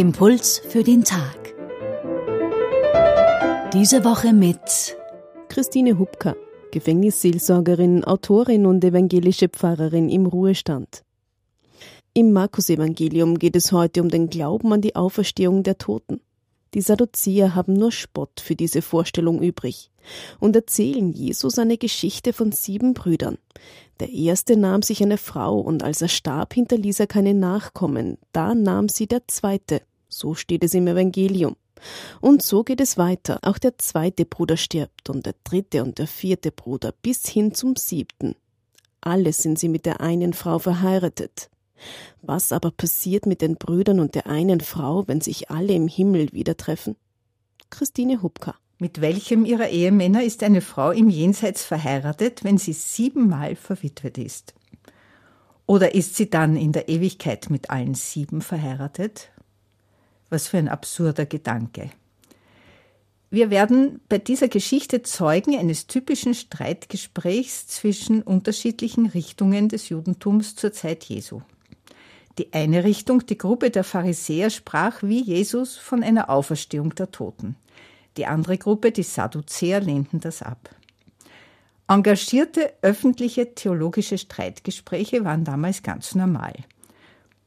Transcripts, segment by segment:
Impuls für den Tag. Diese Woche mit Christine Hubka, Gefängnisseelsorgerin, Autorin und evangelische Pfarrerin im Ruhestand. Im Markus-Evangelium geht es heute um den Glauben an die Auferstehung der Toten. Die Sadduzäer haben nur Spott für diese Vorstellung übrig und erzählen Jesus eine Geschichte von sieben Brüdern. Der erste nahm sich eine Frau und als er starb, hinterließ er keine Nachkommen. Da nahm sie der zweite. So steht es im Evangelium. Und so geht es weiter. Auch der zweite Bruder stirbt und der dritte und der vierte Bruder bis hin zum siebten. Alle sind sie mit der einen Frau verheiratet. Was aber passiert mit den Brüdern und der einen Frau, wenn sich alle im Himmel wieder treffen? Christine Hubka. Mit welchem ihrer Ehemänner ist eine Frau im Jenseits verheiratet, wenn sie siebenmal verwitwet ist? Oder ist sie dann in der Ewigkeit mit allen sieben verheiratet? Was für ein absurder Gedanke. Wir werden bei dieser Geschichte Zeugen eines typischen Streitgesprächs zwischen unterschiedlichen Richtungen des Judentums zur Zeit Jesu. Die eine Richtung, die Gruppe der Pharisäer, sprach wie Jesus von einer Auferstehung der Toten. Die andere Gruppe, die Sadduzäer, lehnten das ab. Engagierte öffentliche theologische Streitgespräche waren damals ganz normal.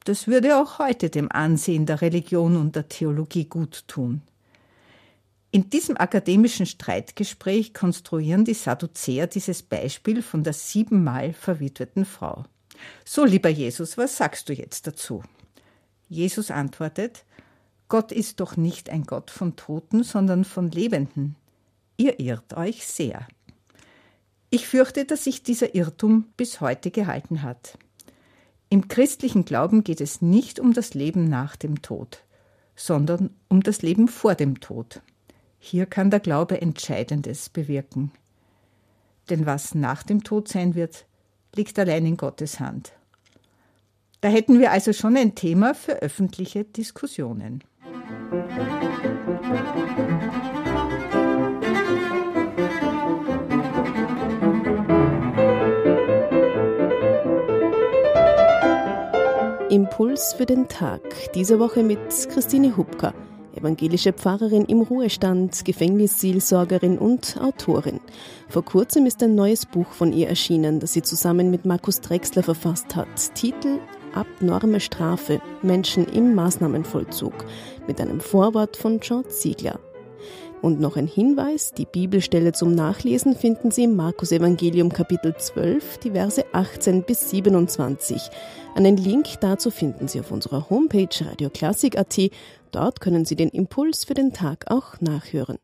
Das würde auch heute dem Ansehen der Religion und der Theologie gut tun. In diesem akademischen Streitgespräch konstruieren die Sadduzäer dieses Beispiel von der siebenmal verwitweten Frau. So, lieber Jesus, was sagst du jetzt dazu? Jesus antwortet, Gott ist doch nicht ein Gott von Toten, sondern von Lebenden. Ihr irrt euch sehr. Ich fürchte, dass sich dieser Irrtum bis heute gehalten hat. Im christlichen Glauben geht es nicht um das Leben nach dem Tod, sondern um das Leben vor dem Tod. Hier kann der Glaube Entscheidendes bewirken. Denn was nach dem Tod sein wird, liegt allein in Gottes Hand. Da hätten wir also schon ein Thema für öffentliche Diskussionen. Impuls für den Tag. Diese Woche mit Christine Hubka, evangelische Pfarrerin im Ruhestand, Gefängnisseelsorgerin und Autorin. Vor kurzem ist ein neues Buch von ihr erschienen, das sie zusammen mit Markus Drexler verfasst hat. Titel Abnorme Strafe, Menschen im Maßnahmenvollzug mit einem Vorwort von John Ziegler. Und noch ein Hinweis, die Bibelstelle zum Nachlesen finden Sie im Markus Evangelium Kapitel 12, die Verse 18 bis 27. Einen Link dazu finden Sie auf unserer Homepage radioklassik.at. Dort können Sie den Impuls für den Tag auch nachhören.